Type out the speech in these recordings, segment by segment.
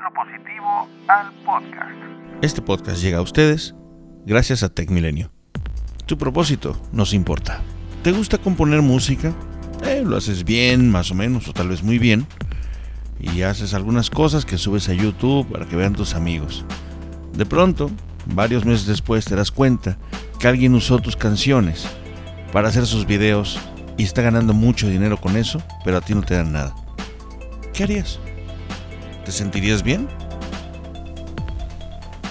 Lo positivo al podcast. Este podcast llega a ustedes gracias a TecMilenio. Tu propósito nos importa. ¿Te gusta componer música? Eh, lo haces bien, más o menos, o tal vez muy bien. Y haces algunas cosas que subes a YouTube para que vean tus amigos. De pronto, varios meses después te das cuenta que alguien usó tus canciones para hacer sus videos y está ganando mucho dinero con eso, pero a ti no te dan nada. ¿Qué harías? ¿Te sentirías bien?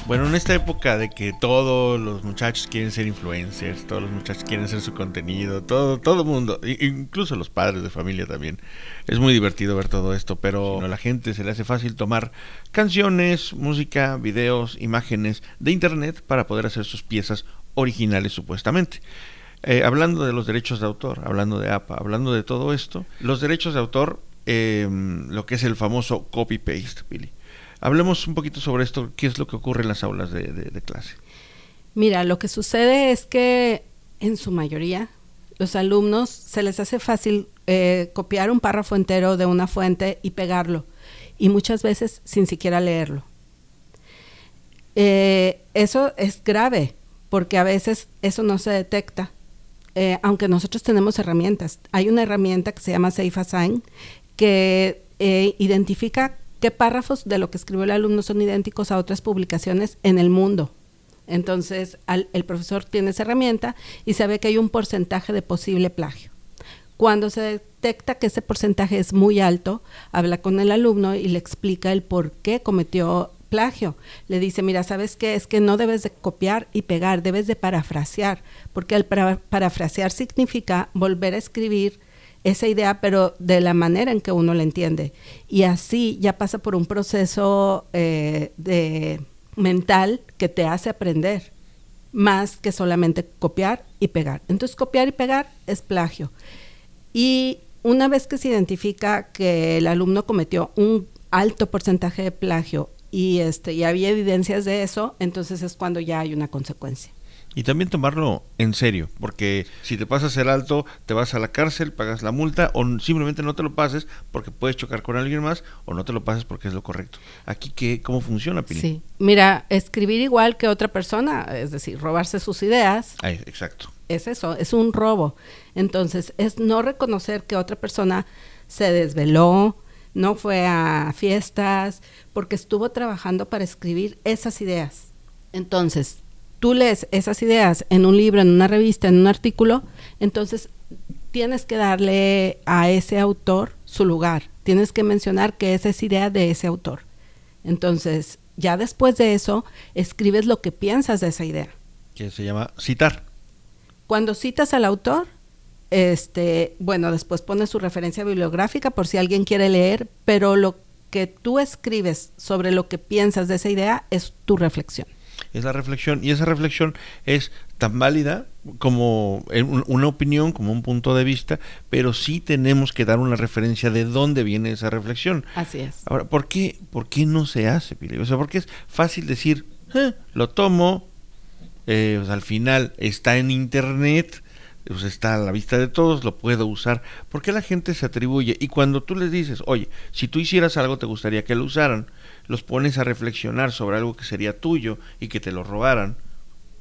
Bueno, en esta época de que todos los muchachos quieren ser influencers, todos los muchachos quieren hacer su contenido, todo todo mundo, incluso los padres de familia también. Es muy divertido ver todo esto, pero a la gente se le hace fácil tomar canciones, música, videos, imágenes de internet para poder hacer sus piezas originales supuestamente. Eh, hablando de los derechos de autor, hablando de APA, hablando de todo esto, los derechos de autor, eh, lo que es el famoso copy-paste, Billy. Hablemos un poquito sobre esto, qué es lo que ocurre en las aulas de, clase. Mira, lo que sucede es que en su mayoría los alumnos se les hace fácil eh, copiar un párrafo entero de una fuente y pegarlo, y muchas veces sin siquiera leerlo. eso es grave, porque a veces eso no se detecta eh, aunque nosotros tenemos herramientas. Hay una herramienta que se llama Safe Assign que eh, identifica qué párrafos de lo que escribió el alumno son idénticos a otras publicaciones en el mundo. Entonces, el profesor tiene esa herramienta y sabe que hay un porcentaje de posible plagio. Cuando se detecta que ese porcentaje es muy alto, habla con el alumno y le explica el por qué cometió plagio. Le dice, mira, ¿sabes qué? Es que no debes de copiar y pegar, debes de parafrasear, porque el parafrasear significa volver a escribir esa idea, pero de la manera en que uno la entiende. Y así ya pasa por un proceso eh, de mental que te hace aprender, más que solamente copiar y pegar. Entonces, copiar y pegar es plagio. Y una vez que se identifica que el alumno cometió un alto porcentaje de plagio y este y había evidencias de eso, entonces es cuando ya hay una consecuencia. Y también tomarlo en serio, porque si te pasas el alto, te vas a la cárcel, pagas la multa, o simplemente no te lo pases porque puedes chocar con alguien más, o no te lo pases porque es lo correcto. Aquí, ¿qué, ¿cómo funciona, Pili? Sí, mira, escribir igual que otra persona, es decir, robarse sus ideas. exacto. Es eso, es un robo. Entonces, es no reconocer que otra persona se desveló, no fue a fiestas, porque estuvo trabajando para escribir esas ideas. Entonces, tú lees esas ideas en un libro, en una revista, en un artículo, entonces tienes que darle a ese autor su lugar, tienes que mencionar que esa es idea de ese autor. Entonces, ya después de eso, escribes lo que piensas de esa idea. Que se llama citar. Cuando citas al autor, este, bueno, después pones su referencia bibliográfica por si alguien quiere leer, pero lo que tú escribes sobre lo que piensas de esa idea es tu reflexión. Es la reflexión y esa reflexión es tan válida como una opinión, como un punto de vista, pero sí tenemos que dar una referencia de dónde viene esa reflexión. Así es. Ahora, ¿por qué, por qué no se hace, Pili? O sea, porque es fácil decir, eh, lo tomo, eh, al final está en internet, pues está a la vista de todos, lo puedo usar. ¿Por qué la gente se atribuye? Y cuando tú les dices, oye, si tú hicieras algo te gustaría que lo usaran, los pones a reflexionar sobre algo que sería tuyo y que te lo robaran,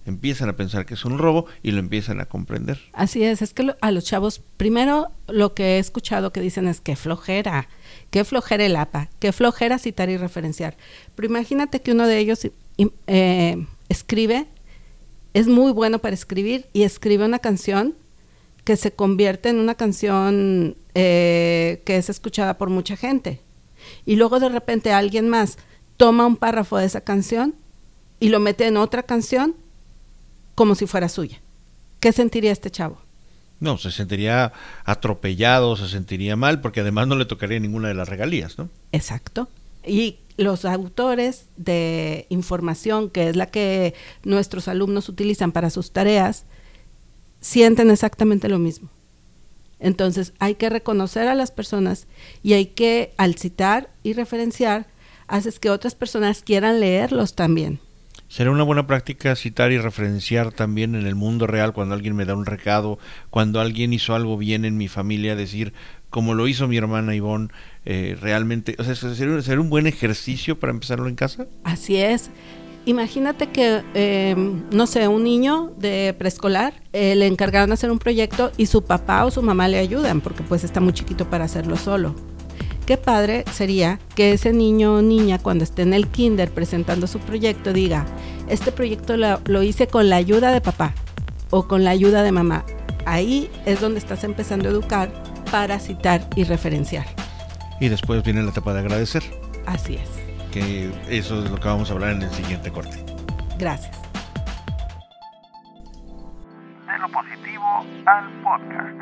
empiezan a pensar que es un robo y lo empiezan a comprender. Así es, es que a los chavos, primero lo que he escuchado que dicen es que flojera, que flojera el APA, que flojera citar y referenciar. Pero imagínate que uno de ellos eh, escribe es muy bueno para escribir y escribe una canción que se convierte en una canción eh, que es escuchada por mucha gente. Y luego de repente alguien más toma un párrafo de esa canción y lo mete en otra canción como si fuera suya. ¿Qué sentiría este chavo? No, se sentiría atropellado, se sentiría mal, porque además no le tocaría ninguna de las regalías, ¿no? Exacto. Y los autores de información, que es la que nuestros alumnos utilizan para sus tareas, sienten exactamente lo mismo. Entonces hay que reconocer a las personas y hay que, al citar y referenciar, haces que otras personas quieran leerlos también. Será una buena práctica citar y referenciar también en el mundo real cuando alguien me da un recado, cuando alguien hizo algo bien en mi familia, decir, como lo hizo mi hermana Ivonne, eh, realmente, o sea, ¿sería, ¿sería un buen ejercicio para empezarlo en casa? Así es. Imagínate que, eh, no sé, un niño de preescolar eh, le encargaron hacer un proyecto y su papá o su mamá le ayudan porque pues está muy chiquito para hacerlo solo. Qué padre sería que ese niño o niña cuando esté en el kinder presentando su proyecto diga, este proyecto lo, lo hice con la ayuda de papá o con la ayuda de mamá. Ahí es donde estás empezando a educar para citar y referenciar. Y después viene la etapa de agradecer, Así es. que eso es lo que vamos a hablar en el siguiente corte. Gracias. De lo positivo al podcast.